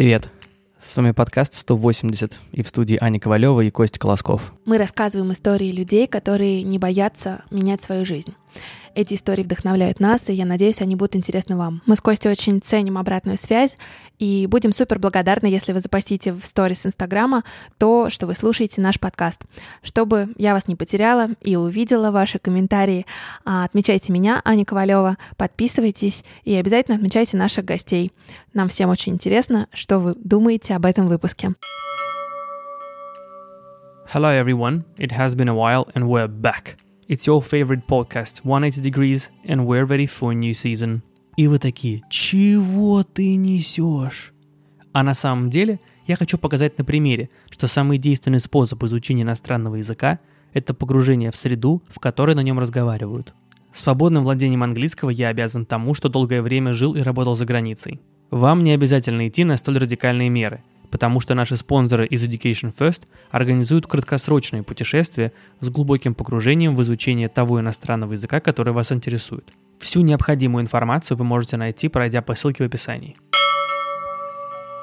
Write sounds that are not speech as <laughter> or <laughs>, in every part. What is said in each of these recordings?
Привет! С вами подкаст 180 и в студии Аня Ковалева и Костя Колосков. Мы рассказываем истории людей, которые не боятся менять свою жизнь. Эти истории вдохновляют нас, и я надеюсь, они будут интересны вам. Мы с Костей очень ценим обратную связь и будем супер благодарны, если вы запостите в сторис Инстаграма то, что вы слушаете наш подкаст. Чтобы я вас не потеряла и увидела ваши комментарии, а, отмечайте меня, Аня Ковалева, подписывайтесь и обязательно отмечайте наших гостей. Нам всем очень интересно, что вы думаете об этом выпуске. Hello everyone, it has been a while and we're back. It's your favorite podcast, 180 Degrees, and we're ready for a new season. И вы такие, чего ты несешь? А на самом деле я хочу показать на примере, что самый действенный способ изучения иностранного языка – это погружение в среду, в которой на нем разговаривают. Свободным владением английского я обязан тому, что долгое время жил и работал за границей. Вам не обязательно идти на столь радикальные меры – потому что наши спонсоры из Education First организуют краткосрочные путешествия с глубоким погружением в изучение того иностранного языка, который вас интересует. Всю необходимую информацию вы можете найти, пройдя по ссылке в описании.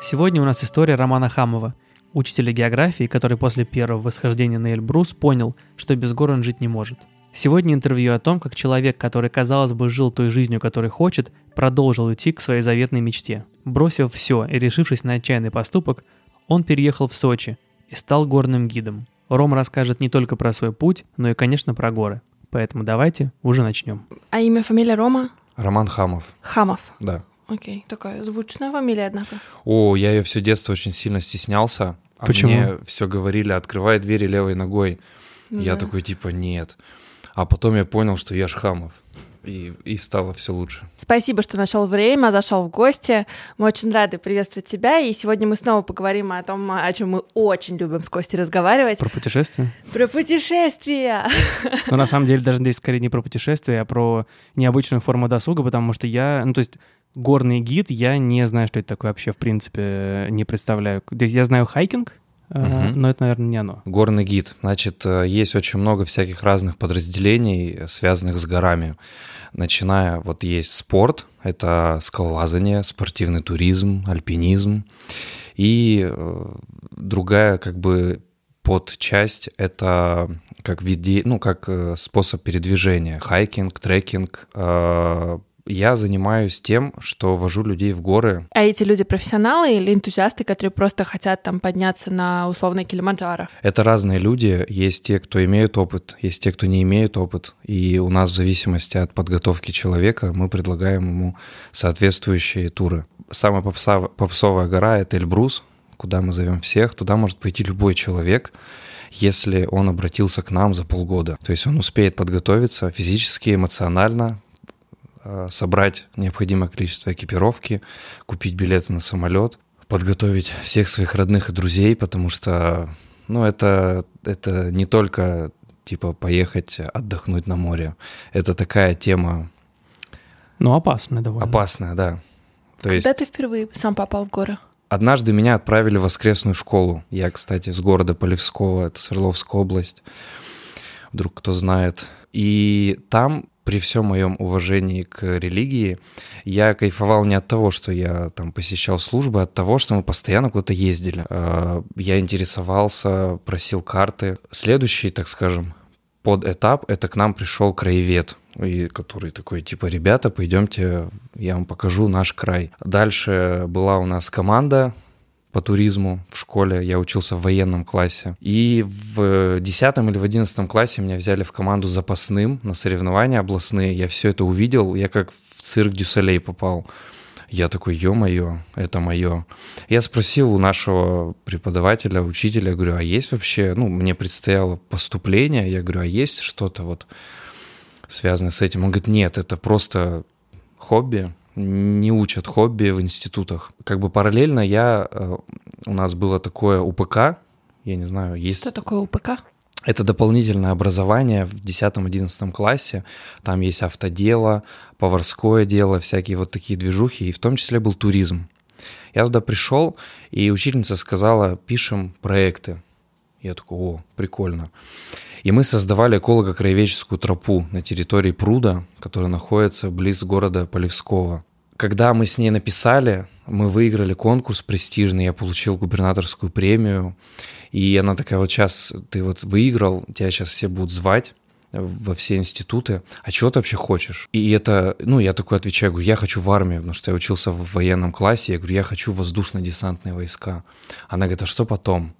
Сегодня у нас история Романа Хамова, учителя географии, который после первого восхождения на Эльбрус понял, что без гор он жить не может – Сегодня интервью о том, как человек, который, казалось бы, жил той жизнью, которой хочет, продолжил идти к своей заветной мечте. Бросив все и решившись на отчаянный поступок, он переехал в Сочи и стал горным гидом. Ром расскажет не только про свой путь, но и, конечно, про горы. Поэтому давайте уже начнем. А имя, фамилия Рома? Роман Хамов. Хамов. Да. Окей, такая звучная фамилия, однако. О, я ее все детство очень сильно стеснялся. А Почему? мне все говорили, открывай двери левой ногой. Ну я да. такой, типа, нет. А потом я понял, что я ж Хамов. И, и стало все лучше. Спасибо, что нашел время, зашел в гости. Мы очень рады приветствовать тебя. И сегодня мы снова поговорим о том, о чем мы очень любим с Костей разговаривать. Про путешествия? Про путешествия. Но на самом деле даже здесь скорее не про путешествия, а про необычную форму досуга, потому что я, ну то есть горный гид, я не знаю, что это такое вообще, в принципе, не представляю. Я знаю хайкинг, Мгм. но это, наверное, не оно. Горный гид. Значит, э, есть очень много всяких разных подразделений, э, связанных с горами. Начиная, вот есть спорт, это скалолазание, спортивный туризм, альпинизм. И другая как бы подчасть — это как вид, де- ну, как способ передвижения. Хайкинг, трекинг. Я занимаюсь тем, что вожу людей в горы А эти люди профессионалы или энтузиасты, которые просто хотят там подняться на условный Килиманджаро? Это разные люди. Есть те, кто имеют опыт, есть те, кто не имеют опыт. И у нас в зависимости от подготовки человека мы предлагаем ему соответствующие туры. Самая попсовая гора — это Эльбрус, куда мы зовем всех. Туда может пойти любой человек, если он обратился к нам за полгода. То есть он успеет подготовиться физически, эмоционально, собрать необходимое количество экипировки, купить билеты на самолет, подготовить всех своих родных и друзей, потому что, ну, это, это не только типа поехать отдохнуть на море. Это такая тема Ну, опасно довольно. опасная, да. То есть Когда ты впервые сам попал в горы? однажды меня отправили в воскресную школу. Я, кстати, с города Полевского, это Свердловская область. Вдруг кто знает. И там при всем моем уважении к религии, я кайфовал не от того, что я там посещал службы, а от того, что мы постоянно куда-то ездили. Э, Я интересовался, просил карты. Следующий, так скажем, под этап это к нам пришел краевед, и который такой, типа, ребята, пойдемте, я вам покажу наш край. Дальше была у нас команда по туризму в школе, я учился в военном классе. И в 10 или в 11 классе меня взяли в команду запасным на соревнования областные. Я все это увидел, я как в цирк Дюсалей попал. Я такой, ё-моё, это мое. Я спросил у нашего преподавателя, учителя, говорю, а есть вообще, ну, мне предстояло поступление, я говорю, а есть что-то вот связанное с этим? Он говорит, нет, это просто хобби, не учат хобби в институтах. Как бы параллельно я, э, у нас было такое УПК, я не знаю, есть... Что такое УПК? Это дополнительное образование в 10-11 классе. Там есть автодело, поварское дело, всякие вот такие движухи, и в том числе был туризм. Я туда пришел, и учительница сказала, пишем проекты. Я такой, о, прикольно. И мы создавали эколого-краеведческую тропу на территории пруда, которая находится близ города Полевского. когда мы с ней написали, мы выиграли конкурс престижный, я получил губернаторскую премию, и она такая, вот сейчас ты вот выиграл, тебя сейчас все будут звать во все институты, а чего ты вообще хочешь? И это, ну, я такой отвечаю, говорю, я хочу в армию, потому что я учился в военном классе, я говорю, я хочу воздушно-десантные войска. Она говорит, а что потом?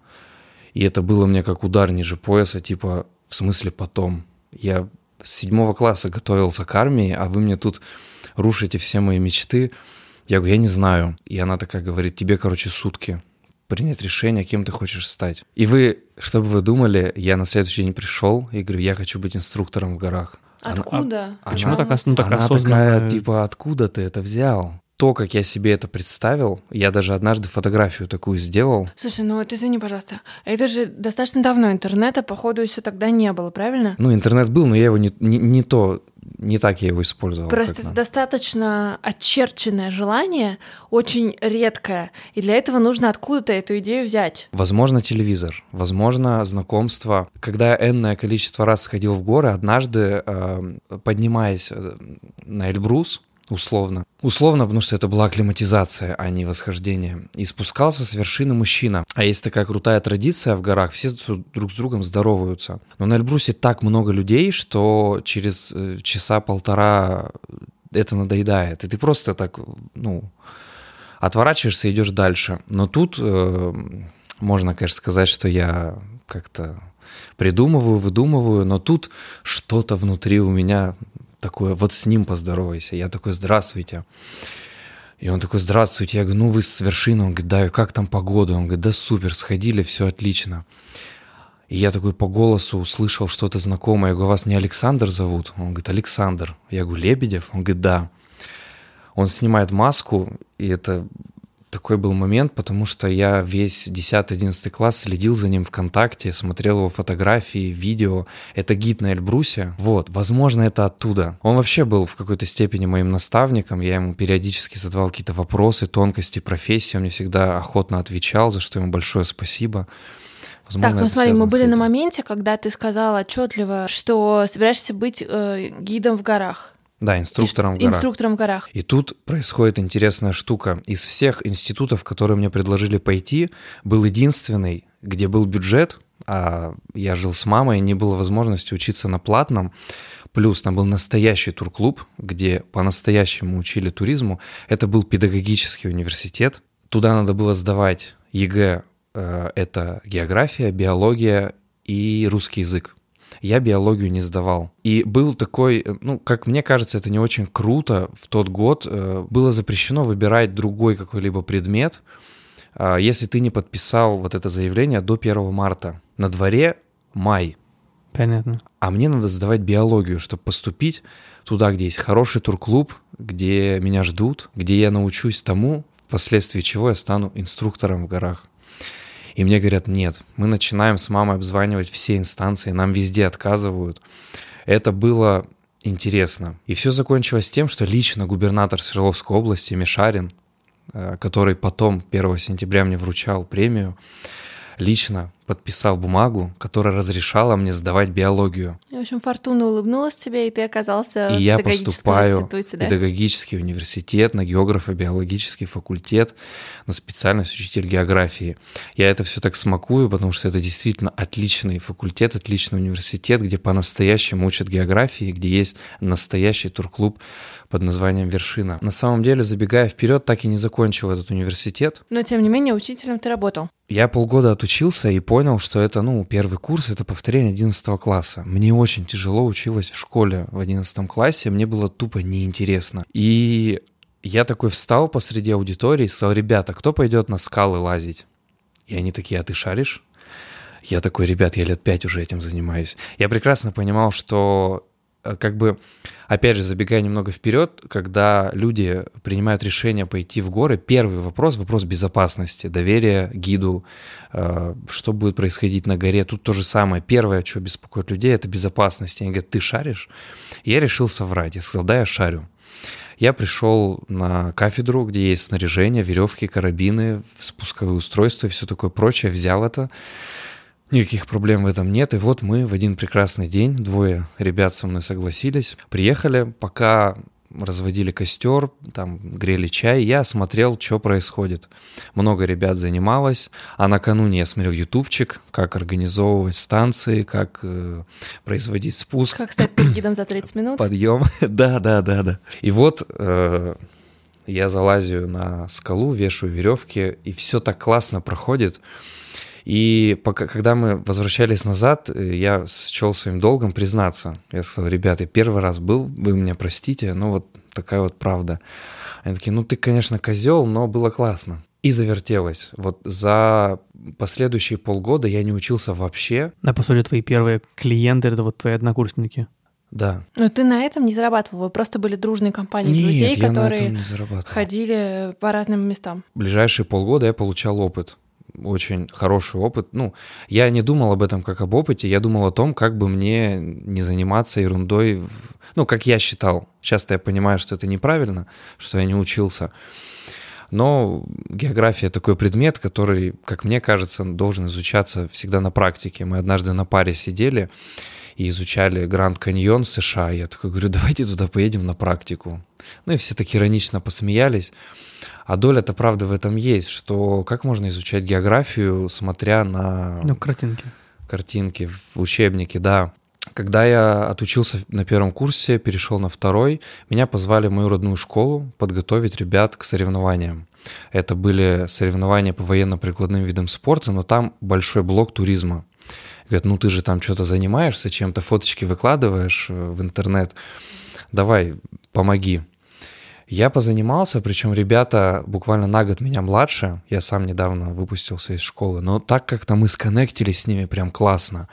И это было мне как удар ниже пояса, типа, в смысле потом? Я с седьмого класса готовился к армии, а вы мне тут рушите все мои мечты. Я говорю, я не знаю. И она такая говорит, тебе, короче, сутки принять решение, кем ты хочешь стать. И вы, чтобы вы думали, я на следующий день пришел и говорю, я хочу быть инструктором в горах. Откуда? Она, Почему так, ну, так она такая, типа, откуда ты это взял? То, как я себе это представил, я даже однажды фотографию такую сделал. Слушай, ну вот извини, пожалуйста, это же достаточно давно интернета, походу, еще тогда не было, правильно? Ну, интернет был, но я его не, не, не то не так я его использовал. Просто это достаточно очерченное желание, очень редкое, и для этого нужно откуда-то эту идею взять. Возможно, телевизор, возможно, знакомство. Когда я энное количество раз сходил в горы, однажды, э, поднимаясь э, на Эльбрус, условно. Условно, потому что это была акклиматизация, а не восхождение. И спускался с вершины мужчина. А есть такая крутая традиция в горах, все друг с другом здороваются. Но на Эльбрусе так много людей, что через э, часа полтора это надоедает. И ты просто так, ну, отворачиваешься и идешь дальше. Но тут э, можно, конечно, сказать, что я как-то придумываю, выдумываю, но тут что-то внутри у меня такое, вот с ним поздоровайся. Я такой, здравствуйте. И он такой, здравствуйте. Я говорю, ну вы с вершины. Он говорит, да, как там погода? Он говорит, да супер, сходили, все отлично. И я такой по голосу услышал что-то знакомое. Я говорю, вас не Александр зовут? Он говорит, Александр. Я говорю, Лебедев? Он говорит, да. Он снимает маску, и это такой был момент, потому что я весь 10-11 класс следил за ним ВКонтакте, смотрел его фотографии, видео. Это гид на Эльбрусе. Вот, возможно, это оттуда. Он вообще был в какой-то степени моим наставником. Я ему периодически задавал какие-то вопросы, тонкости профессии. Он мне всегда охотно отвечал, за что ему большое спасибо. Возможно, так, ну смотри, мы были на моменте, когда ты сказала отчетливо, что собираешься быть э, гидом в горах. Да, инструктором в горах. Инструктором в горах. И тут происходит интересная штука. Из всех институтов, которые мне предложили пойти, был единственный, где был бюджет, а я жил с мамой, не было возможности учиться на платном. Плюс там был настоящий турклуб, где по-настоящему учили туризму. Это был педагогический университет. Туда надо было сдавать ЕГЭ, э, это география, биология и русский язык я биологию не сдавал. И был такой, ну, как мне кажется, это не очень круто. В тот год э, было запрещено выбирать другой какой-либо предмет, э, если ты не подписал вот это заявление до 1 марта. На дворе май. Понятно. А мне надо сдавать биологию, чтобы поступить туда, где есть хороший турклуб, где меня ждут, где я научусь тому, впоследствии чего я стану инструктором в горах. И мне говорят, нет, мы начинаем с мамой обзванивать все инстанции, нам везде отказывают. Это было интересно. И все закончилось тем, что лично губернатор Свердловской области Мишарин, э, который потом 1 сентября мне вручал премию, лично подписал бумагу, которая разрешала мне сдавать биологию. В общем, фортуна улыбнулась тебе, и ты оказался и в я поступаю институте, да? в педагогический университет, на географо-биологический факультет, на специальность учитель географии. Я это все так смакую, потому что это действительно отличный факультет, отличный университет, где по-настоящему учат географии, где есть настоящий турклуб под названием «Вершина». На самом деле, забегая вперед, так и не закончил этот университет. Но, тем не менее, учителем ты работал. Я полгода отучился и понял, что это, ну, первый курс, это повторение 11 класса. Мне очень тяжело училось в школе в 11 классе, мне было тупо неинтересно. И я такой встал посреди аудитории и сказал, ребята, кто пойдет на скалы лазить? И они такие, а ты шаришь? Я такой, ребят, я лет пять уже этим занимаюсь. Я прекрасно понимал, что как бы, опять же, забегая немного вперед, когда люди принимают решение пойти в горы, первый вопрос, вопрос безопасности, доверия гиду, э, что будет происходить на горе. Тут то же самое. Первое, что беспокоит людей, это безопасность. Они говорят, ты шаришь? Я решил соврать. Я сказал, да, я шарю. Я пришел на кафедру, где есть снаряжение, веревки, карабины, спусковые устройства и все такое прочее, взял это, Никаких проблем в этом нет. И вот мы в один прекрасный день, двое ребят со мной согласились, приехали. Пока разводили костер, там грели чай, я смотрел, что происходит. Много ребят занималось, а накануне я смотрел ютубчик, как организовывать станции, как э, производить спуск. Как стать гидом за 30 <coughs> минут? Подъем. <laughs> да, да, да, да. И вот э, я залазю на скалу, вешаю веревки, и все так классно проходит. И пока, когда мы возвращались назад, э, я счел своим долгом признаться. Я сказал, ребята, первый раз был, вы меня простите, но вот такая вот правда. Они такие, ну ты, конечно, козел, но было классно. И завертелось. Вот за последующие полгода я не учился вообще. Да, по сути, твои первые клиенты — это вот твои однокурсники. Да. Но ты на этом не зарабатывал, вы просто были дружной компанией Нет, друзей, я на этом которые ходили по разным местам. ближайшие полгода я получал опыт. Очень хороший опыт. Ну, я не думал об этом как об опыте, я думал о том, как бы мне не заниматься ерундой. Ну, как я считал. Часто я понимаю, что это неправильно, что я не учился. Но география такой предмет, который, как мне кажется, должен изучаться всегда на практике. Мы однажды на паре сидели и изучали Гранд Каньон в США. Я такой говорю, давайте туда поедем на практику. Ну и все так иронично посмеялись. А доля-то правда в этом есть, что как можно изучать географию, смотря на Ну, картинки. картинки в учебнике, да. Когда я отучился на первом курсе, перешел на второй, меня позвали в мою родную школу подготовить ребят к соревнованиям. Это были соревнования по военно-прикладным видам спорта, но там большой блок туризма. Говорят, ну ты же там что-то занимаешься, чем-то фоточки выкладываешь э, в интернет, давай, помоги. Я позанимался, причем ребята буквально на год меня младше, я сам недавно выпустился из школы, но так как-то мы сконнектились с ними прям классно.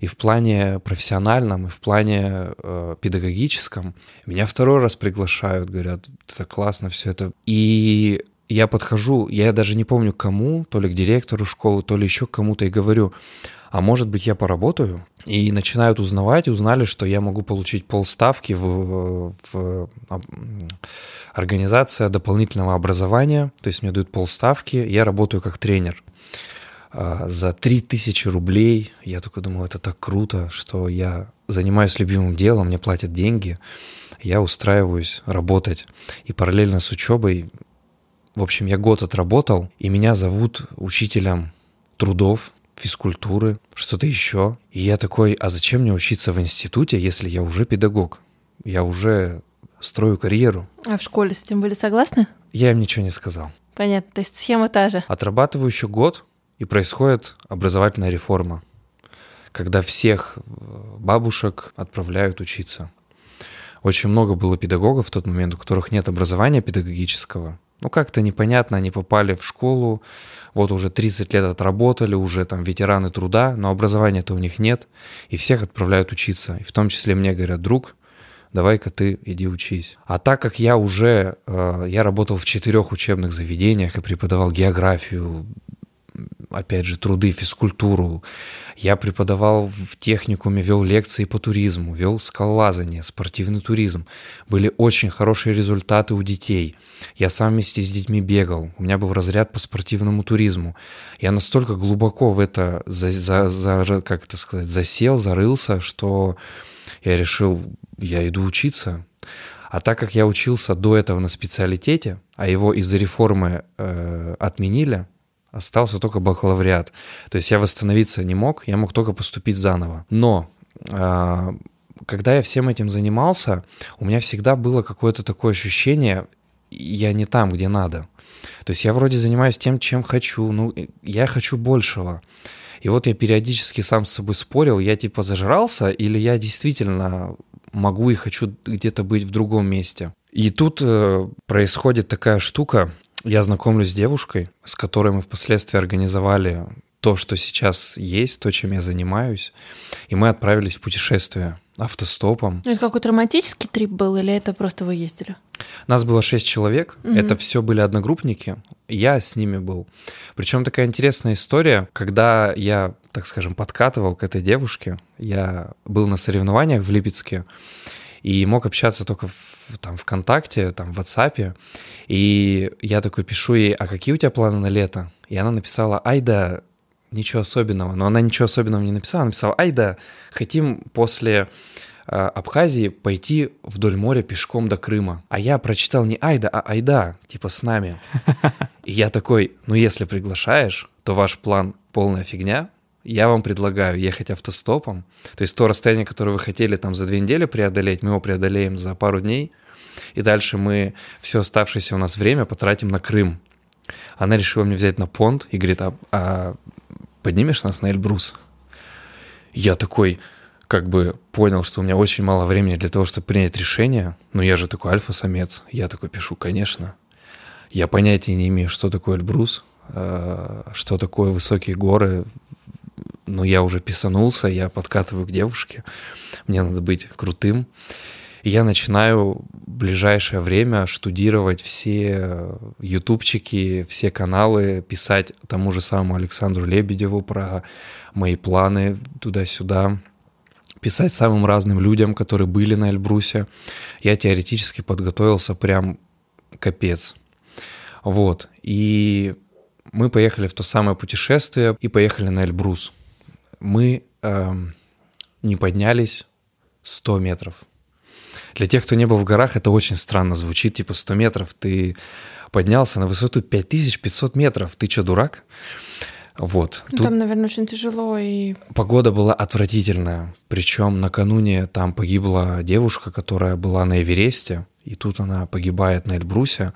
И в плане профессиональном, и в плане э, педагогическом. Меня второй раз приглашают, говорят, это классно все это. И я подхожу, я даже не помню кому, то ли к директору школы, то ли еще кому-то, и говорю, а может быть я поработаю? И начинают узнавать, узнали, что я могу получить полставки в, в организация дополнительного образования, то есть мне дают полставки, я работаю как тренер а, за 3000 рублей. Я только думал, это так круто, что я занимаюсь любимым делом, мне платят деньги, я устраиваюсь работать. И параллельно с учебой, в общем, я год отработал, и меня зовут учителем трудов, физкультуры, что-то еще. И я такой, а зачем мне учиться в институте, если я уже педагог? Я уже строю карьеру. А в школе с этим были согласны? Я им ничего не сказал. Понятно, то есть схема та же. Отрабатываю еще год, и происходит образовательная реформа, когда всех э, бабушек отправляют учиться. Очень много было педагогов в тот момент, у которых нет образования педагогического. Ну, как-то непонятно, они попали в школу, вот уже 30 лет отработали, уже там ветераны труда, но образования-то у них нет, и всех отправляют учиться. И в том числе мне говорят, друг, давай-ка ты иди учись. А так как я уже, э, я работал в четырех учебных заведениях и преподавал географию, опять же, труды, физкультуру. Я преподавал в техникуме, вел лекции по туризму, вел скалолазание, спортивный туризм. Были очень хорошие результаты у детей. Я сам вместе с детьми бегал. У меня был разряд по спортивному туризму. Я настолько глубоко в это, за, за, за- как это сказать, засел, зарылся, что я решил, я иду учиться. А так как я учился до этого на специалитете, а его из-за реформы э, отменили, остался только бакалавриат. То есть я восстановиться не мог, я мог только поступить заново. Но а, когда я всем этим занимался, у меня всегда было какое-то такое ощущение, я не там, где надо. То есть я вроде занимаюсь тем, чем хочу, ну, я хочу большего. И вот я периодически сам с собой спорил, я типа зажрался или я действительно могу и хочу где-то быть в другом месте. И тут э, происходит такая штука, я знакомлюсь с девушкой, с которой мы впоследствии организовали то, что сейчас есть, то, чем я занимаюсь, и мы отправились в путешествие автостопом. Ну, Это какой-то романтический трип был или это просто вы ездили? Нас было шесть человек, Мгм. это все были одногруппники, я с ними был. Причем такая интересная история, когда я, так скажем, подкатывал к этой девушке, я был на соревнованиях в Липецке и мог общаться только в, там ВКонтакте, там в WhatsApp, и я такой пишу ей, а какие у тебя планы на лето? И она написала, ай да, ничего особенного, но она ничего особенного не написала, она написала, ай да, хотим после а, Абхазии пойти вдоль моря пешком до Крыма. А я прочитал не Айда, а Айда, типа с нами. <laughs> И я такой, ну если приглашаешь, то ваш план полная фигня, я вам предлагаю ехать автостопом. То есть то расстояние, которое вы хотели там за две недели преодолеть, мы его преодолеем за пару дней. И дальше мы все оставшееся у нас время потратим на Крым. Она решила мне взять на понт и говорит, а, а поднимешь нас на Эльбрус? Я такой, как бы понял, что у меня очень мало времени для того, чтобы принять решение. Но я же такой альфа-самец. Я такой пишу, конечно. Я понятия не имею, что такое Эльбрус, э, что такое высокие горы. Но я уже писанулся, я подкатываю к девушке. Мне надо быть крутым. И я начинаю в ближайшее время штудировать все ютубчики, все каналы, писать тому же самому Александру Лебедеву про мои планы туда-сюда, писать самым разным людям, которые были на Эльбрусе. Я теоретически подготовился прям капец. Вот. И мы поехали в то самое путешествие и поехали на Эльбрус. Мы э, не поднялись 100 метров. Для тех, кто не был в горах, это очень странно звучит, типа 100 метров, ты поднялся на высоту 5500 метров, ты что, дурак? Вот. Ну, Тут... Там, наверное, очень тяжело и... Погода была отвратительная, причем накануне там погибла девушка, которая была на Эвересте, и тут она погибает на Эльбрусе.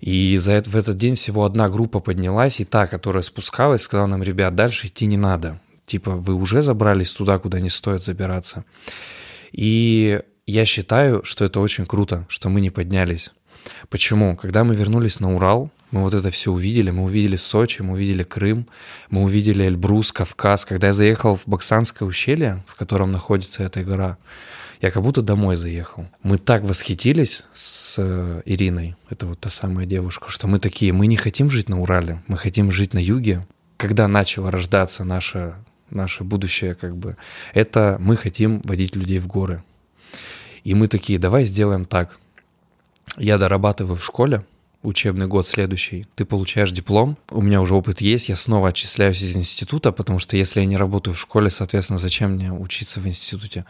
И за это, в этот день всего одна группа поднялась, и та, которая спускалась, сказала нам, ребят, дальше идти не надо. Типа, вы уже забрались туда, куда не стоит забираться. И я считаю, что это очень круто, что мы не поднялись. Почему? Когда мы вернулись на Урал, мы вот это все увидели, мы увидели Сочи, мы увидели Крым, мы увидели Эльбрус, Кавказ. Когда я заехал в Баксанское ущелье, в котором находится эта гора, я как будто домой заехал. Мы так восхитились с э, Ириной, это вот та самая девушка, что мы такие, мы не хотим жить на Урале, мы хотим жить на юге. Когда начало рождаться наше, наше будущее, как бы, это мы хотим водить людей в горы. И мы такие, давай сделаем так. Я дорабатываю в школе, учебный год следующий, ты получаешь диплом, у меня уже опыт есть, я снова отчисляюсь из института, потому что если я не работаю в школе, соответственно, зачем мне учиться в институте?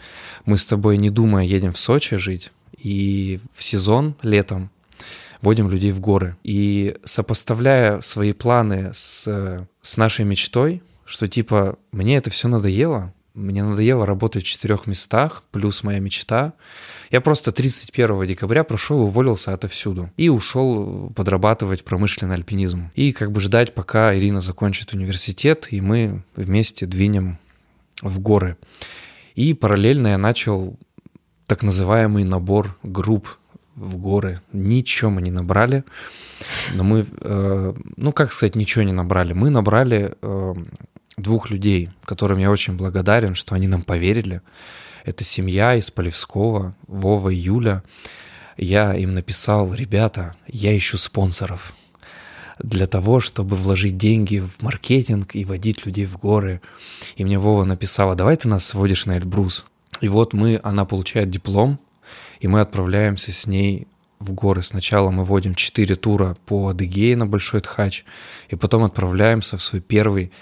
Мы с тобой, не думая, едем в Сочи жить, и в сезон летом водим людей в горы. И сопоставляя свои планы с, с нашей мечтой, что типа мне это все надоело, мне надоело работать в четырех местах, плюс моя мечта. Я просто 31 декабря прошел, уволился отовсюду и ушел подрабатывать промышленный альпинизм. И как бы ждать, пока Ирина закончит университет, и мы вместе двинем в горы. И параллельно я начал так называемый набор групп в горы. Ничего мы не набрали, но мы, э, ну как сказать, ничего не набрали. Мы набрали э, двух людей, которым я очень благодарен, что они нам поверили. Это семья из Полевского, Вова и Юля. Я им написал, ребята, я ищу спонсоров для того, чтобы вложить деньги в маркетинг и водить людей в горы. И мне Вова написала, давай ты нас сводишь на Эльбрус. И вот мы, она получает диплом, и мы отправляемся с ней в горы. Сначала мы водим 4 тура по Адыгее на Большой Тхач, и потом отправляемся в свой первый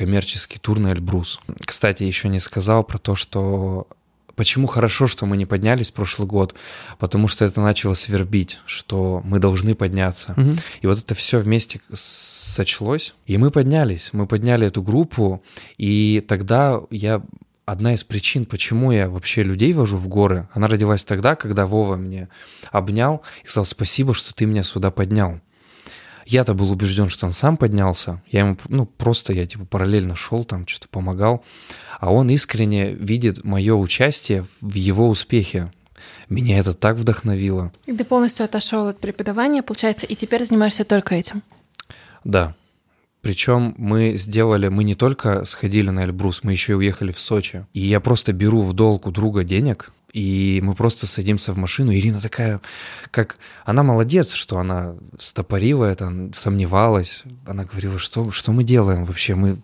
коммерческий тур на Эльбрус. Кстати, еще не сказал про то, что Почему хорошо, что мы не поднялись прошлый год? Потому что это начало свербить, что мы должны подняться. Угу. И вот это все вместе сочлось, и мы поднялись. Мы подняли эту группу, и тогда я одна из причин, почему я вообще людей вожу в горы, она родилась тогда, когда Вова мне обнял и сказал спасибо, что ты меня сюда поднял. Я-то был убежден, что он сам поднялся. Я ему, ну, просто я типа параллельно шел там, что-то помогал. А он искренне видит мое участие в его успехе. Меня это так вдохновило. И ты полностью отошел от преподавания, получается, и теперь занимаешься только этим. Да. Причем мы сделали, мы не только сходили на Эльбрус, мы еще и уехали в Сочи. И я просто беру в долг у друга денег, и мы просто садимся в машину. Ирина такая, как... Она молодец, что она стопорила это, сомневалась. Она говорила, что, что мы делаем вообще? Мы...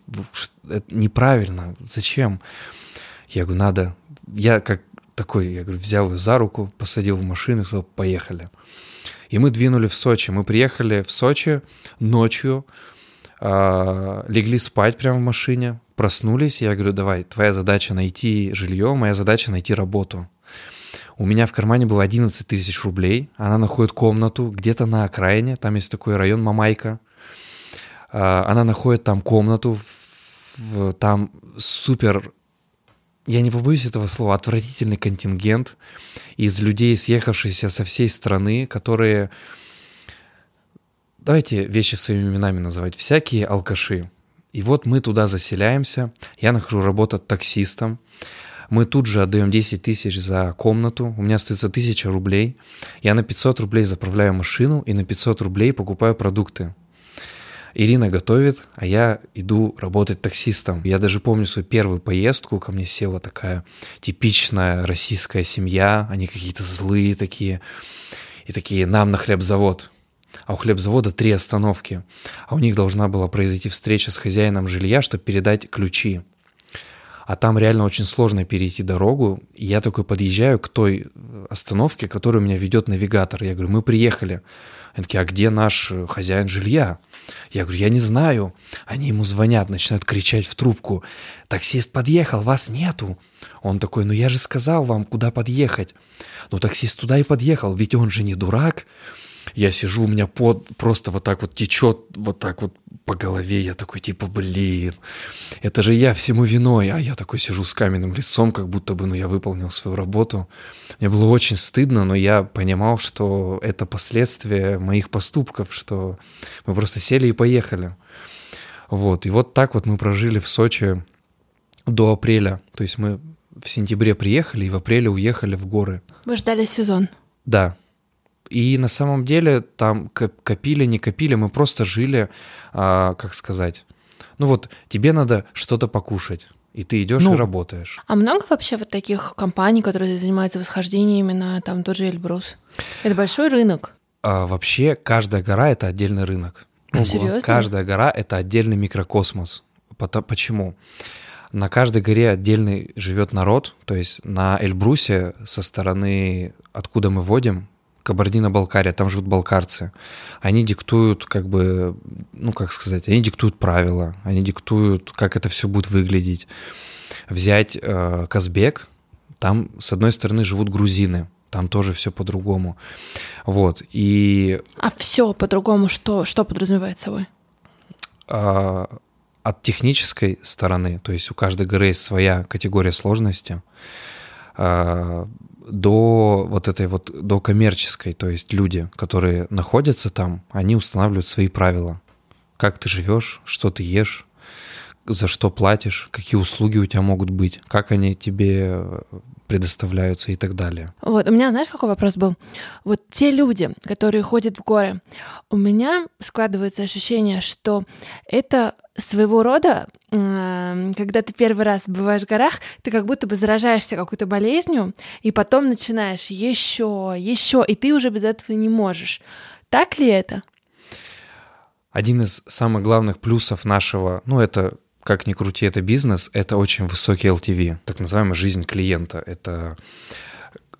Это неправильно. Зачем? Я говорю, надо... Я как такой, я говорю, взял ее за руку, посадил в машину и сказал, поехали. И мы двинули в Сочи. Мы приехали в Сочи ночью, э, легли спать прямо в машине, проснулись, я говорю, давай, твоя задача найти жилье, моя задача найти работу. У меня в кармане было 11 тысяч рублей. Она находит комнату где-то на окраине. Там есть такой район Мамайка. А, она находит там комнату. Там супер я не побоюсь этого слова, отвратительный контингент из людей, съехавшихся со всей страны, которые, давайте вещи своими именами называть, всякие алкаши. И вот мы туда заселяемся, я нахожу работу таксистом, мы тут же отдаем 10 тысяч за комнату, у меня остается 1000 рублей, я на 500 рублей заправляю машину и на 500 рублей покупаю продукты. Ирина готовит, а я иду работать таксистом. Я даже помню свою первую поездку, ко мне села такая типичная российская семья, они какие-то злые такие, и такие, нам на хлебзавод. А у хлебзавода три остановки, а у них должна была произойти встреча с хозяином жилья, чтобы передать ключи а там реально очень сложно перейти дорогу. Я такой подъезжаю к той остановке, которую меня ведет навигатор. Я говорю, мы приехали. Они такие, а где наш э, хозяин жилья? Я говорю, я не знаю. Они ему звонят, начинают кричать в трубку. Таксист подъехал, вас нету. Он такой, ну я же сказал вам, куда подъехать. Ну таксист туда и подъехал, ведь он же не дурак. Я сижу, у меня под просто вот так вот течет, вот так вот по голове. Я такой, типа, блин, это же я всему виной. А я такой сижу с каменным лицом, как будто бы, ну, я выполнил свою работу. Мне было очень стыдно, но я понимал, что это последствия моих поступков, что мы просто сели и поехали. Вот, и вот так вот мы прожили в Сочи до апреля. То есть мы в сентябре приехали и в апреле уехали в горы. Вы ждали сезон? Да, и на самом деле там копили, не копили, мы просто жили, а, как сказать, ну вот тебе надо что-то покушать, и ты идешь ну, и работаешь. А много вообще вот таких компаний, которые занимаются восхождениями на там тот же Эльбрус? Это большой рынок? А, вообще каждая гора это отдельный рынок. Ого. Серьезно? Каждая гора это отдельный микрокосмос. Почему? На каждой горе отдельный живет народ, то есть на Эльбрусе со стороны, откуда мы водим, Кабардино-Балкария, там живут балкарцы. Они диктуют, как бы, ну, как сказать, они диктуют правила, они диктуют, как это все будет выглядеть. Взять э, Казбек, там, с одной стороны, живут грузины, там тоже все по-другому. Вот, и... А все по-другому, что, что подразумевает собой? А, от технической стороны, то есть у каждой горы есть своя категория сложности, а, до вот этой вот, до коммерческой, то есть люди, которые находятся там, они устанавливают свои правила. Как ты живешь, что ты ешь, за что платишь, какие услуги у тебя могут быть, как они тебе предоставляются и так далее. Вот, у меня, знаешь, какой вопрос был? Вот те люди, которые ходят в горы, у меня складывается ощущение, что это своего рода, когда ты первый раз бываешь в горах, ты как будто бы заражаешься какой-то болезнью, и потом начинаешь еще, еще, и ты уже без этого не можешь. Так ли это? Один из самых главных плюсов нашего, ну это как ни крути, это бизнес, это очень высокий LTV, так называемая жизнь клиента. Это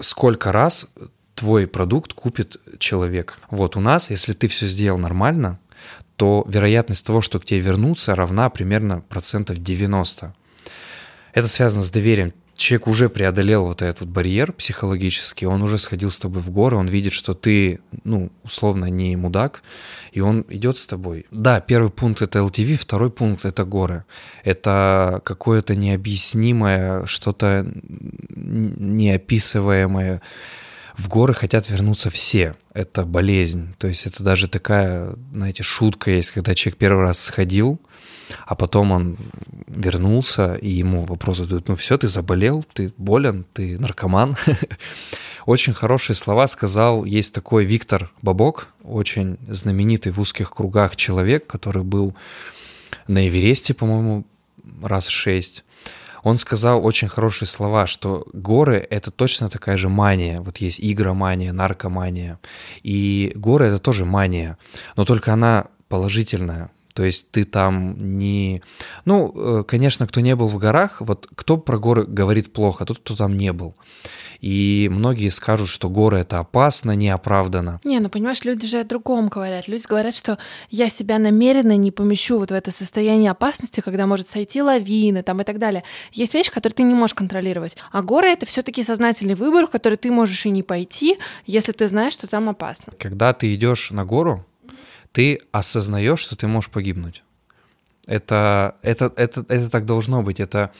сколько раз твой продукт купит человек. Вот у нас, если ты все сделал нормально, то вероятность того, что к тебе вернутся, равна примерно процентов 90. Это связано с доверием человек уже преодолел вот этот вот барьер психологический, он уже сходил с тобой в горы, он видит, что ты, ну, условно, не мудак, и он идет с тобой. Да, первый пункт это LTV, второй пункт это горы. Это какое-то необъяснимое, что-то неописываемое. В горы хотят вернуться все. Это болезнь. То есть это даже такая, знаете, шутка есть, когда человек первый раз сходил, а потом он вернулся, и ему вопрос задают, ну все, ты заболел, ты болен, ты наркоман. <laughs> Очень хорошие слова сказал, есть такой Виктор Бабок, очень знаменитый в узких кругах человек, который был на Эвересте, по-моему, раз шесть. Он сказал очень хорошие слова, что горы — это точно такая же мания. Вот есть игромания, наркомания. И горы — это тоже мания, но только она положительная. То есть ты там не... Ну, э, конечно, кто не был в горах, вот кто про горы говорит плохо, тот, кто там не был. И многие скажут, что горы это опасно, неоправданно. Не, ну понимаешь, люди же о другом говорят. Люди говорят, что я себя намеренно не помещу вот в это состояние опасности, когда может сойти лавина там и так далее. Есть вещи, которые ты не можешь контролировать. А горы это все-таки сознательный выбор, в который ты можешь и не пойти, если ты знаешь, что там опасно. Когда ты идешь на гору, ты осознаешь, что ты можешь погибнуть. Это, это, это, это так должно быть. Это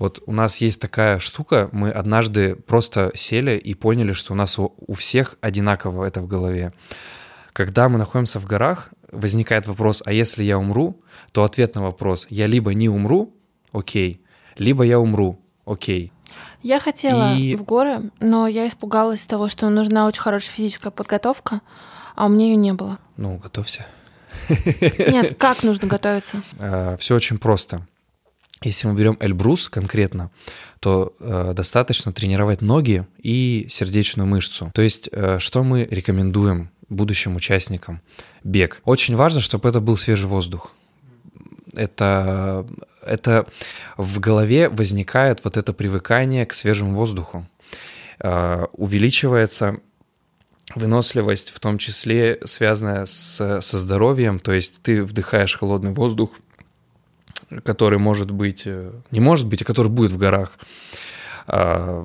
вот у нас есть такая штука, мы однажды просто сели и поняли, что у нас у, у всех одинаково это в голове. Когда мы находимся в горах, возникает вопрос, а если я умру, то ответ на вопрос, я либо не умру, окей, либо я умру, окей. Я хотела И- в горы, но я испугалась того, что нужна очень хорошая физическая подготовка, а у меня ее не было. Ну, готовься. Нет, как нужно <laughs> готовиться? все очень просто. Если мы берем Эльбрус конкретно, то э, достаточно тренировать ноги и сердечную мышцу. То есть, э, что мы рекомендуем будущим участникам? Бег. Очень важно, чтобы это был свежий воздух. Это, это в голове возникает вот это привыкание к свежему воздуху. Э, увеличивается выносливость, в том числе связанная с, со здоровьем, то есть ты вдыхаешь холодный воздух, который может быть, э, не может быть, а который будет в горах. А,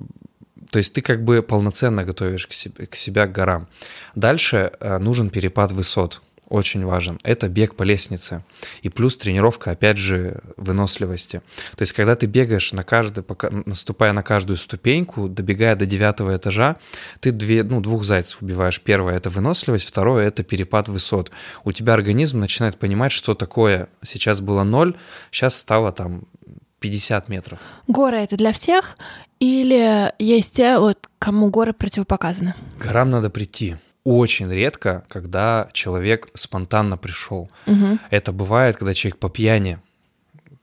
То есть ты как бы полноценно готовишь к себе, к себя к горам. Дальше э, нужен перепад высот, очень важен. Это бег по лестнице. И плюс тренировка, опять же, выносливости. То есть когда ты бегаешь, на каждый, пока, наступая на каждую ступеньку, добегая до девятого этажа, ты две, ну, двух зайцев убиваешь. Первое – это выносливость, второе – это перепад высот. У тебя организм начинает понимать, что такое. Сейчас было ноль, сейчас стало там 50 метров. Горы это для всех или есть те, вот, кому горы противопоказаны? К горам надо прийти. Очень редко, когда человек спонтанно пришел. Мгм. Это бывает, когда человек по пьяни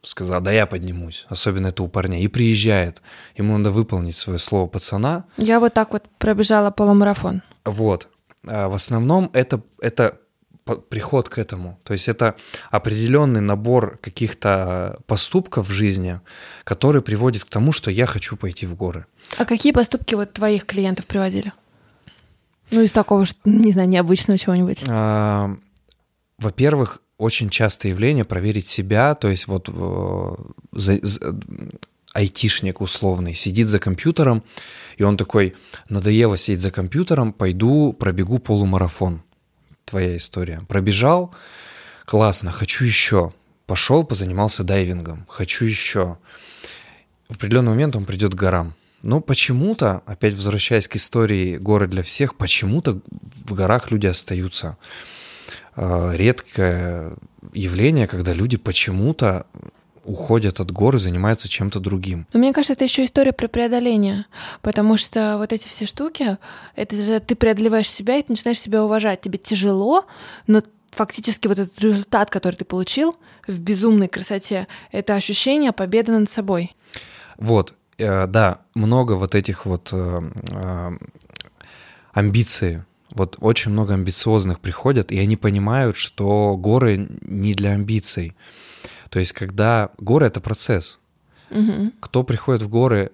сказал, да я поднимусь, особенно это у парней, и приезжает. Ему надо выполнить свое слово пацана. Я вот так вот пробежала полумарафон. Вот. А в основном это, это приход к этому. То есть это определенный набор каких-то поступков в жизни, который приводит к тому, что я хочу пойти в горы. А какие поступки вот твоих клиентов приводили? Ну, из такого, что, не знаю, необычного чего-нибудь. А, Во-первых, очень частое явление проверить себя, то есть вот э, за- за- айтишник условный сидит за компьютером, и он такой, надоело сидеть за компьютером, пойду пробегу полумарафон. Твоя история. Пробежал, классно, хочу еще. Пошел, позанимался дайвингом, хочу еще. В определенный момент он придет к горам. Но почему-то, опять возвращаясь к истории горы для всех, почему-то в горах люди остаются. Э, Редкое явление, когда люди почему-то уходят от горы, занимаются чем-то другим. Но мне кажется, это еще история про преодоление, потому что вот эти все штуки, это же ты преодолеваешь себя, и ты начинаешь себя уважать. Тебе тяжело, но фактически вот этот результат, который ты получил в безумной красоте, это ощущение победы над собой. Вот, да, много вот этих вот э, э, амбиций. Вот очень много амбициозных приходят, и они понимают, что горы не для амбиций. То есть, когда горы — это процесс. Мгм. Кто приходит в горы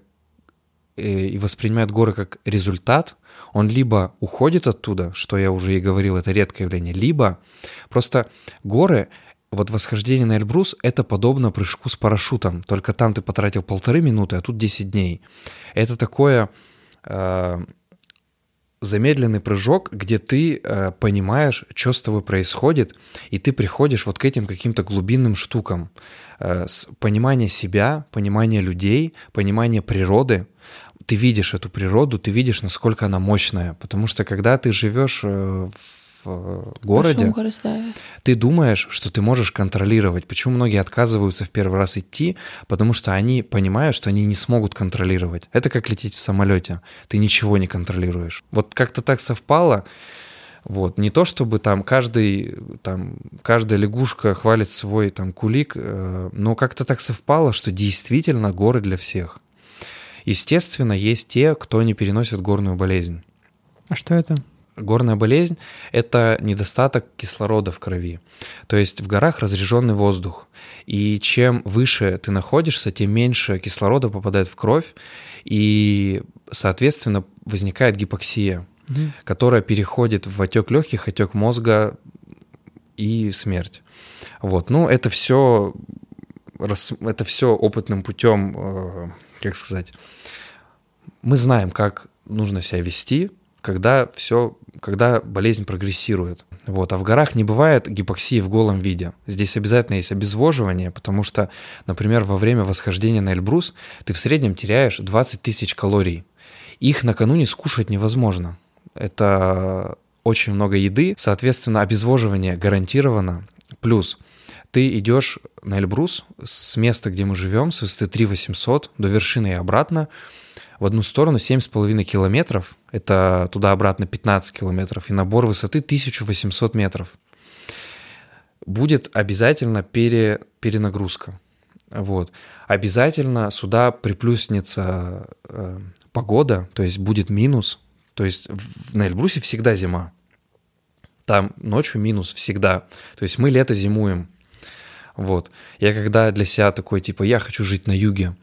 э, и воспринимает горы как результат, он либо уходит оттуда, что я уже и говорил, это редкое явление, либо просто горы, вот восхождение на Эльбрус, это подобно прыжку с парашютом, только там ты потратил полторы минуты, а тут 10 дней. Это такое э, замедленный прыжок, где ты э, понимаешь, что с тобой происходит, и ты приходишь вот к этим каким-то глубинным штукам. Э, с понимание себя, понимание людей, понимание природы. Ты видишь эту природу, ты видишь, насколько она мощная. Потому что когда ты живешь э, в э, городе, городе, да. ты думаешь, что ты можешь контролировать. Почему многие отказываются в первый раз идти? Потому что они понимают, что они не смогут контролировать. Это как лететь в самолете. Ты ничего не контролируешь. Вот как-то так совпало. Вот. Не то, чтобы там каждый, там, каждая лягушка хвалит свой там кулик, э, но как-то так совпало, что действительно горы для всех. Естественно, есть те, кто не переносит горную болезнь. А что это? Горная болезнь – это недостаток кислорода в крови. То есть в горах разреженный воздух. И чем выше ты находишься, тем меньше кислорода попадает в кровь. И соответственно, возникает гипоксия, Мгм. которая переходит в отек легких, отек мозга и смерть. Вот, ну это все, это все опытным путем, э, как сказать, мы знаем, как нужно себя вести, когда все, когда болезнь прогрессирует. Вот. А в горах не бывает гипоксии в голом виде. Здесь обязательно есть обезвоживание, потому что, например, во время восхождения на Эльбрус ты в среднем теряешь 20 тысяч калорий. Их накануне скушать невозможно. Это очень много еды, соответственно, обезвоживание гарантировано. Плюс ты идешь на Эльбрус с места, где мы живем, с высоты 3 800 до вершины и обратно, в одну сторону 7,5 километров, это туда-обратно 15 километров, и набор высоты 1800 метров. Будет обязательно пере, перенагрузка. Вот. Обязательно сюда приплюснется э, погода, то есть будет минус. То есть в, на Эльбрусе всегда зима. Там ночью минус всегда. То есть мы лето зимуем. Вот. Я когда для себя такой, типа, я хочу жить на юге,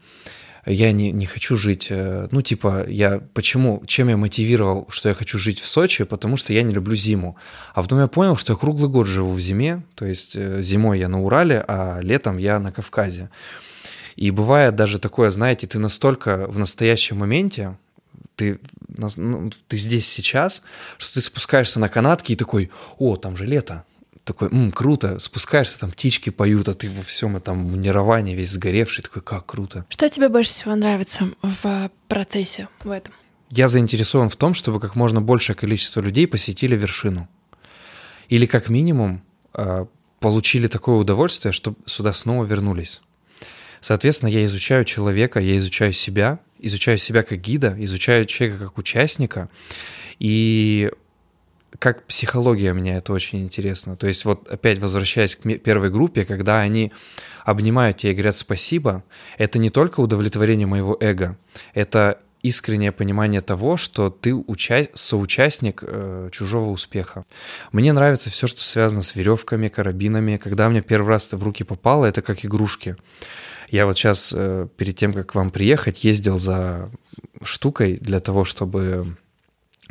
я не, не хочу жить, э, ну, типа, я, почему, чем я мотивировал, что я хочу жить в Сочи, потому что я не люблю зиму. А потом я понял, что я круглый год живу в зиме, то есть э, зимой я на Урале, а летом я на Кавказе. И бывает даже такое, знаете, ты настолько в настоящем моменте, ты, ну, ты здесь сейчас, что ты спускаешься на канатки и такой, о, там же лето, такой, М, круто, спускаешься, там птички поют, а ты во всем этом манировании весь сгоревший, такой, как круто. Что тебе больше всего нравится в процессе в этом? Я заинтересован в том, чтобы как можно большее количество людей посетили вершину. Или как минимум э, получили такое удовольствие, чтобы сюда снова вернулись. Соответственно, я изучаю человека, я изучаю себя, изучаю себя как гида, изучаю человека как участника, и как психология меня это очень интересно. То есть вот опять возвращаясь к первой группе, когда они обнимают тебя и говорят спасибо, это не только удовлетворение моего эго, это искреннее понимание того, что ты уча... соучастник э, чужого успеха. Мне нравится все, что связано с веревками, карабинами. Когда мне первый раз в руки попало, это как игрушки. Я вот сейчас э, перед тем, как к вам приехать, ездил за штукой для того, чтобы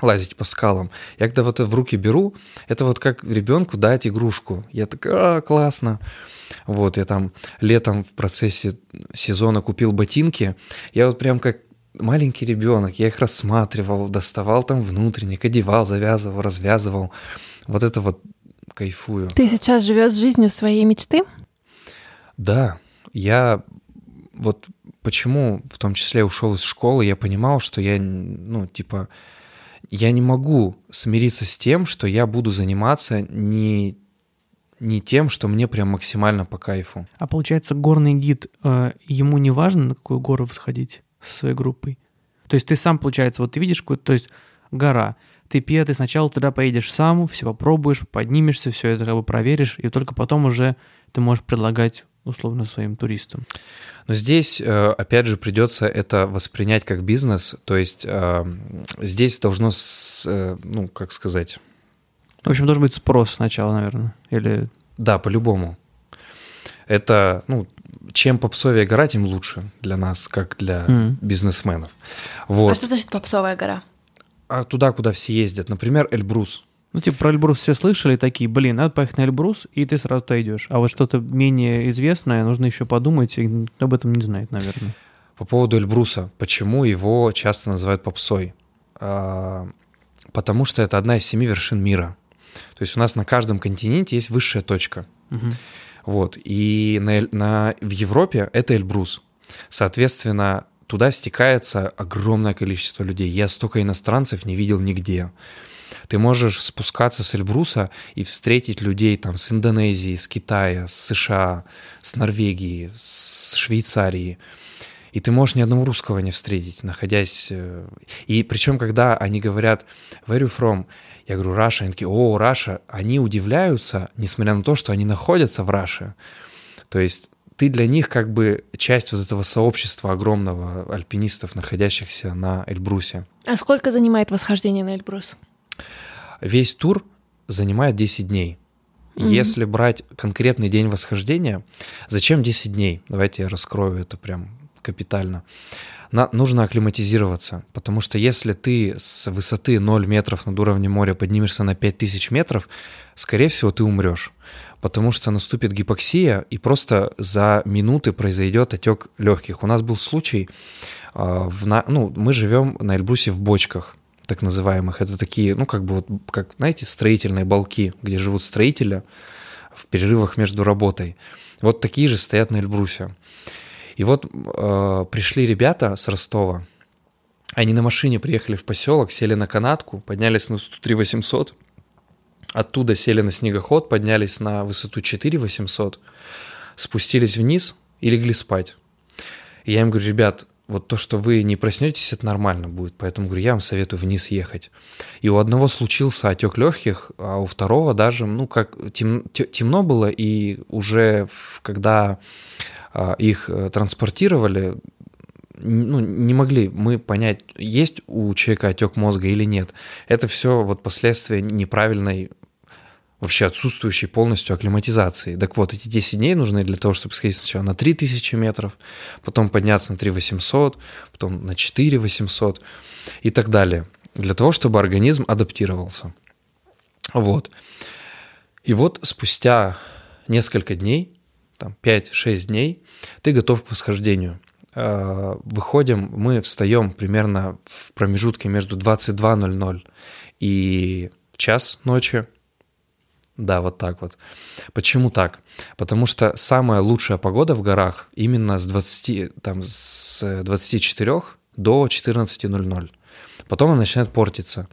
лазить по скалам. Я когда вот это в руки беру, это вот как ребенку дать игрушку. Я так, а, классно. Вот, я там летом в процессе сезона купил ботинки. Я вот прям как маленький ребенок, я их рассматривал, доставал там внутренник, одевал, завязывал, развязывал. Вот это вот кайфую. Ты сейчас живешь жизнью своей мечты? Да, я вот почему в том числе ушел из школы, я понимал, что я, ну, типа, я не могу смириться с тем, что я буду заниматься не, не тем, что мне прям максимально по кайфу. А получается, горный гид, э, ему не важно, на какую гору сходить со своей группой? То есть ты сам, получается, вот ты видишь то есть гора, ты пьет, ты сначала туда поедешь сам, все попробуешь, поднимешься, все это как бы проверишь, и только потом уже ты можешь предлагать условно своим туристам. Но здесь, э, опять же, придется это воспринять как бизнес, то есть э, здесь должно, э, ну, как сказать... В общем, должен быть спрос сначала, наверное, или... Да, по-любому. Это, ну, чем попсовее гора, тем лучше для нас, как для mm. бизнесменов. Вот. А что значит попсовая гора? А туда, куда все ездят. Например, Эльбрус. Ну, типа, про Эльбрус все слышали, такие, блин, надо поехать на Эльбрус, и ты сразу туда идешь. А вот что-то менее известное, нужно еще подумать, и об этом не знает, наверное. По поводу Эльбруса, почему его часто называют попсой? А, потому что это одна из семи вершин мира. То есть у нас на каждом континенте есть высшая точка. Угу. Вот. И на, на, в Европе это Эльбрус. Соответственно, туда стекается огромное количество людей. Я столько иностранцев не видел нигде. Ты можешь спускаться с Эльбруса и встретить людей там с Индонезии, с Китая, с США, с Норвегии, с Швейцарии. И ты можешь ни одного русского не встретить, находясь... э, И причем, когда они говорят «Where you from?», я говорю «Russia», они такие «О, Раша», они удивляются, несмотря на то, что они находятся в Раше. То есть ты для них как бы часть вот этого сообщества огромного альпинистов, находящихся на Эльбрусе. А сколько занимает восхождение на Эльбрус? Весь тур занимает 10 дней. Mm-hmm. Если брать конкретный день восхождения, зачем 10 дней? Давайте я раскрою это прям капитально. на, нужно акклиматизироваться, потому что если ты с высоты 0 метров над уровнем моря поднимешься на 5000 метров, скорее всего, ты умрешь, потому что наступит гипоксия, и просто за минуты произойдет отек легких. У нас был случай, э, в на, ну, мы живем на Эльбрусе в бочках, так называемых. Это такие, ну, как бы вот, как, знаете, строительные балки, где живут строители в перерывах между работой. Вот такие же стоят на Эльбрусе. И вот э, пришли ребята с Ростова, они на машине приехали в поселок, сели на канатку, поднялись на высоту 3 800, оттуда сели на снегоход, поднялись на высоту 4 800, спустились вниз и легли спать. И я им говорю, ребят, вот то, что вы не проснетесь, это нормально будет. Поэтому, говорю, я вам советую вниз ехать. И у одного случился отек легких, а у второго даже, ну, как тем, темно было, и уже когда а, их э, транспортировали, ну, не могли мы понять, есть у человека отек мозга или нет. Это все вот последствия неправильной вообще отсутствующей полностью акклиматизации. Так вот, эти 10 дней нужны для того, чтобы сходить сначала на 3000 метров, потом подняться на 3800, потом на 4800 и так далее, для того, чтобы организм адаптировался. Вот. И вот спустя несколько дней, там 5-6 дней, ты готов к восхождению. Э, выходим, мы встаем примерно в промежутке между 22.00 и час ночи, да, вот так вот. Почему так? Потому что самая лучшая погода в горах именно с 20, там, с 24 до 14.00. Потом она начинает портиться.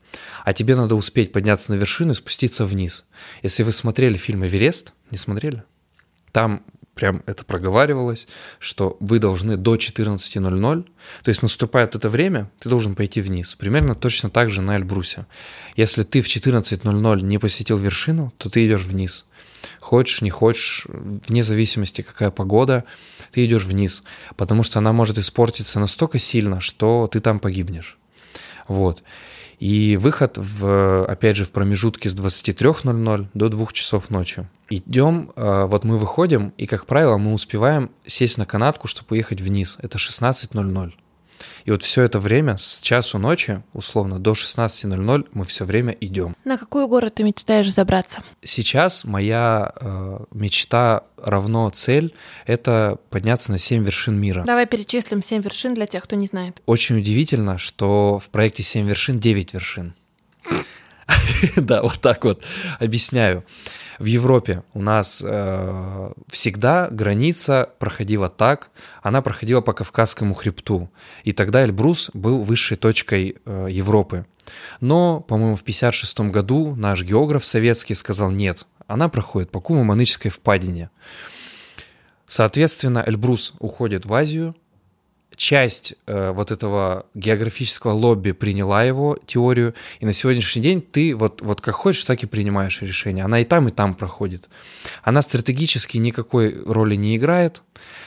А тебе надо успеть подняться на вершину и спуститься вниз. Если вы смотрели фильм «Эверест», не смотрели? Там прям это проговаривалось, что вы должны до 14.00, то есть наступает это время, ты должен пойти вниз. Примерно точно так же на Эльбрусе. Если ты в 14.00 не посетил вершину, то ты идешь вниз. Хочешь, не хочешь, вне зависимости, какая погода, ты идешь вниз, потому что она может испортиться настолько сильно, что ты там погибнешь. Вот. И выход, в, опять же, в промежутке с 23.00 до 2 часов ночи. Идем, э, вот мы выходим, и, как правило, мы успеваем сесть на канатку, чтобы уехать вниз. Это 16.00. И вот все это время с часу ночи, условно, до 16.00 мы все время идем. На какую гору ты мечтаешь забраться? Сейчас моя э, мечта равно цель — это подняться на 7 вершин мира. Давай перечислим 7 вершин для тех, кто не знает. Очень удивительно, что в проекте 7 вершин 9 вершин. <laughs> Да, вот так вот объясняю. В Европе у нас э, всегда граница проходила так, она проходила по Кавказскому хребту, и тогда Эльбрус был высшей точкой э, Европы. Но, по-моему, в 1956 году наш географ советский сказал нет, она проходит по Куму-Маныческой впадине. Соответственно, Эльбрус уходит в Азию, часть э, вот этого географического лобби приняла его теорию, и на сегодняшний день ты вот, вот как хочешь, так и принимаешь решение. Она и там, и там проходит. Она стратегически никакой роли не играет.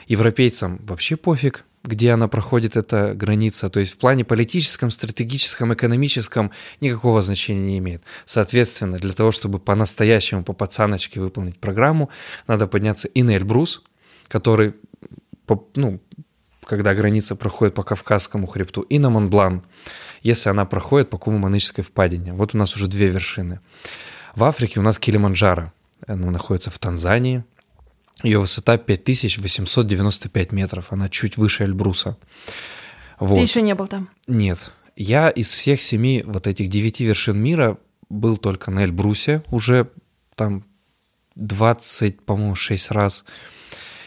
Европейцам вообще пофиг, где она проходит, эта граница. То есть в плане политическом, стратегическом, экономическом никакого значения не имеет. Соответственно, для того, чтобы по-настоящему, по пацаночке выполнить программу, надо подняться и на Эльбрус, который ну, когда граница проходит по Кавказскому хребту, и на Монблан, если она проходит по Куму-Маныческой впадине. Вот у нас уже две вершины. В Африке у нас Килиманджаро. Она находится в Танзании. Ее высота 5895 метров. Она чуть выше Эльбруса. Вот. Ты еще не был там? Нет. Я из всех семи вот этих девяти вершин мира был только на Эльбрусе уже там 20, по-моему, 6 раз.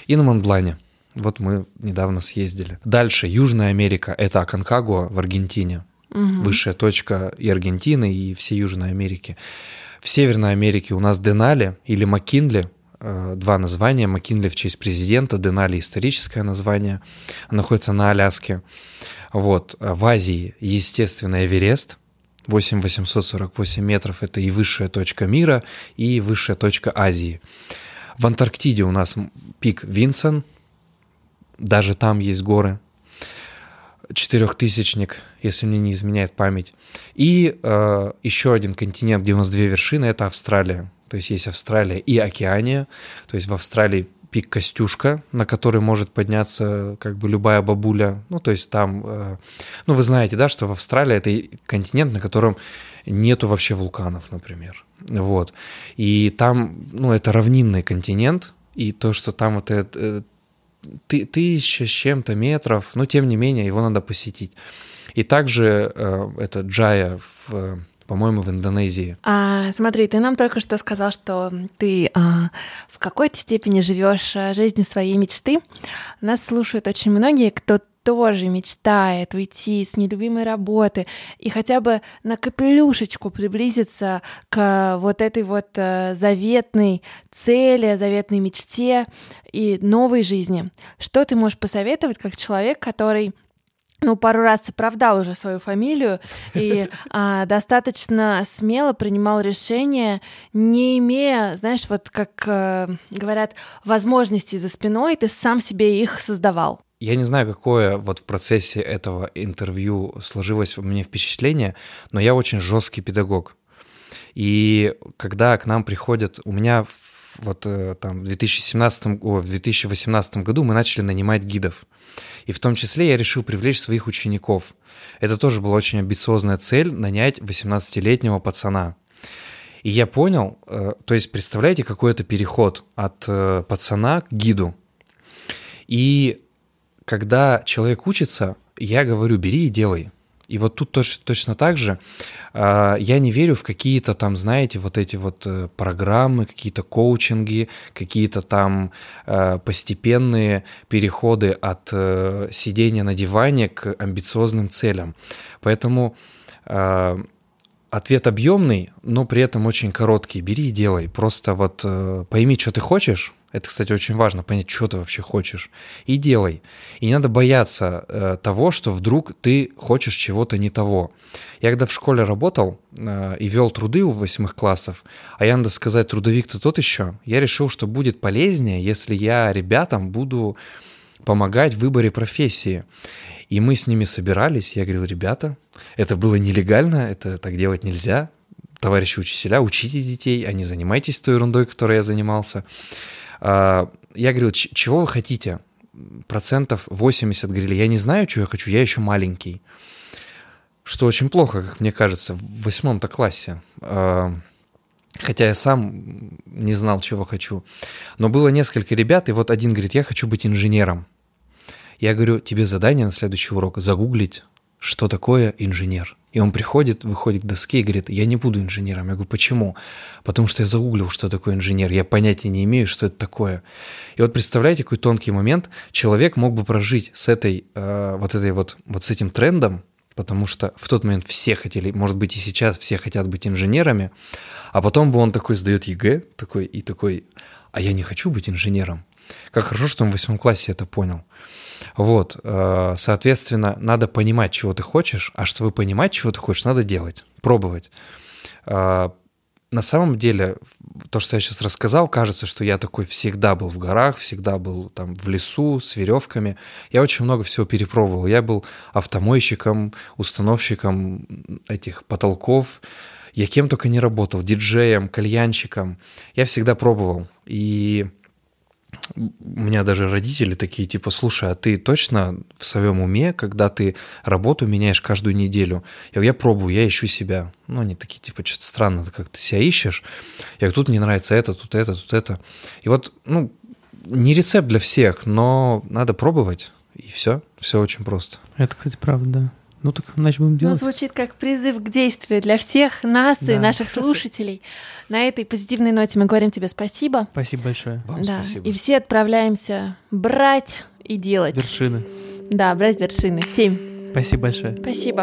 И на Монблане. Вот мы недавно съездили. Дальше Южная Америка — это Аконкагуа в Аргентине. Угу. Высшая точка и Аргентины, и всей Южной Америки. В Северной Америке у нас Денали или Маккинли, э, два названия. Маккинли в честь президента, Денали историческое название, находится на Аляске. Вот. В Азии, естественно, Эверест, 8848 метров – это и высшая точка мира, и высшая точка Азии. В Антарктиде у нас пик Винсон, даже там есть горы. Четырехтысячник, если мне не изменяет память. И э, еще один континент, где у нас две вершины, это Австралия. То есть есть Австралия и Океания. То есть в Австралии пик Костюшка, на который может подняться как бы любая бабуля. Ну, то есть там, э, ну, вы знаете, да, что в Австралии это континент, на котором нету вообще вулканов, например. Вот. И там, ну, это равнинный континент, и то, что там вот это э, ты, тысяча с чем-то метров, но тем не менее его надо посетить. И также э, это Джая в по-моему, в Индонезии. А, смотри, ты нам только что сказал, что ты а, в какой-то степени живешь а, жизнью своей мечты. Нас слушают очень многие, кто тоже мечтает уйти с нелюбимой работы и хотя бы на капелюшечку приблизиться к вот этой вот э, заветной цели, заветной мечте и новой жизни. Что ты можешь посоветовать как человек, который ну, пару раз оправдал уже свою фамилию и <laughs> а, достаточно смело принимал решения, не имея, знаешь, вот как а, говорят, возможностей за спиной, ты сам себе их создавал. Я не знаю, какое вот в процессе этого интервью сложилось у меня впечатление, но я очень жесткий педагог. И когда к нам приходят, у меня вот э, там в 2017, о, в 2018 году мы начали нанимать гидов. И в том числе я решил привлечь своих учеников. Это тоже была очень амбициозная цель – нанять 18-летнего пацана. И я понял, э, то есть представляете, какой это переход от э, пацана к гиду. И когда человек учится, я говорю, бери и делай. И вот тут точно, точно так же э, я не верю в какие-то там, знаете, вот эти вот э, программы, какие-то коучинги, какие-то там э, постепенные переходы от э, сидения на диване к амбициозным целям. Поэтому ответ объемный, но при этом очень короткий. Бери и делай. Просто вот пойми, что ты хочешь, это, кстати, очень важно, понять, что ты вообще хочешь. И делай. И не надо бояться э, того, что вдруг ты хочешь чего-то не того. Я когда в школе работал э, и вел труды у восьмых классов, а я, надо сказать, трудовик-то тот еще, я решил, что будет полезнее, если я ребятам буду помогать в выборе профессии. И мы с ними собирались, я говорил, ребята, это было нелегально, это так делать нельзя. Товарищи учителя, учите детей, а не занимайтесь той ерундой, которой я занимался. А, я говорю, чего вы хотите? Процентов 80 говорили, я не знаю, что я хочу, я еще маленький. Что очень плохо, как мне кажется, в восьмом-то классе. А, хотя я сам не знал, чего хочу. Но было несколько ребят, и вот один говорит, я хочу быть инженером. Я говорю, тебе задание на следующий урок загуглить, что такое инженер. И он приходит, выходит к доске и говорит, я не буду инженером. Я говорю, почему? Потому что я загуглил, что такое инженер. Я понятия не имею, что это такое. И вот представляете, какой тонкий момент. Человек мог бы прожить с этой, э, вот этой вот, вот с этим трендом, потому что в тот момент все хотели, может быть и сейчас все хотят быть инженерами, а потом бы он такой сдает ЕГЭ, такой и такой, а я не хочу быть инженером. Как хорошо, что он в восьмом классе это понял. Вот, э, соответственно, надо понимать, чего ты хочешь, а чтобы понимать, чего ты хочешь, надо делать, пробовать. Э, на самом деле, то, что я сейчас рассказал, кажется, что я такой всегда был в горах, всегда был там в лесу с веревками. Я очень много всего перепробовал. Я был автомойщиком, установщиком этих потолков. Я кем только не работал, диджеем, кальянщиком. Я всегда пробовал. И у меня даже родители такие, типа, слушай, а ты точно в своем уме, когда ты работу меняешь каждую неделю? Я говорю, я пробую, я ищу себя. Ну, они такие, типа, что-то странно, как ты себя ищешь. Я говорю, тут мне нравится это, тут это, тут это. И вот, ну, не рецепт для всех, но надо пробовать, и все, все очень просто. Это, кстати, правда, да. Ну так, значит, будем ну, делать. Ну, звучит как призыв к действию для всех нас да. и наших слушателей. На этой позитивной ноте мы говорим тебе спасибо. Спасибо большое. Вам да. спасибо. И все отправляемся брать и делать. Вершины. Да, брать вершины. Семь. Спасибо большое. Спасибо.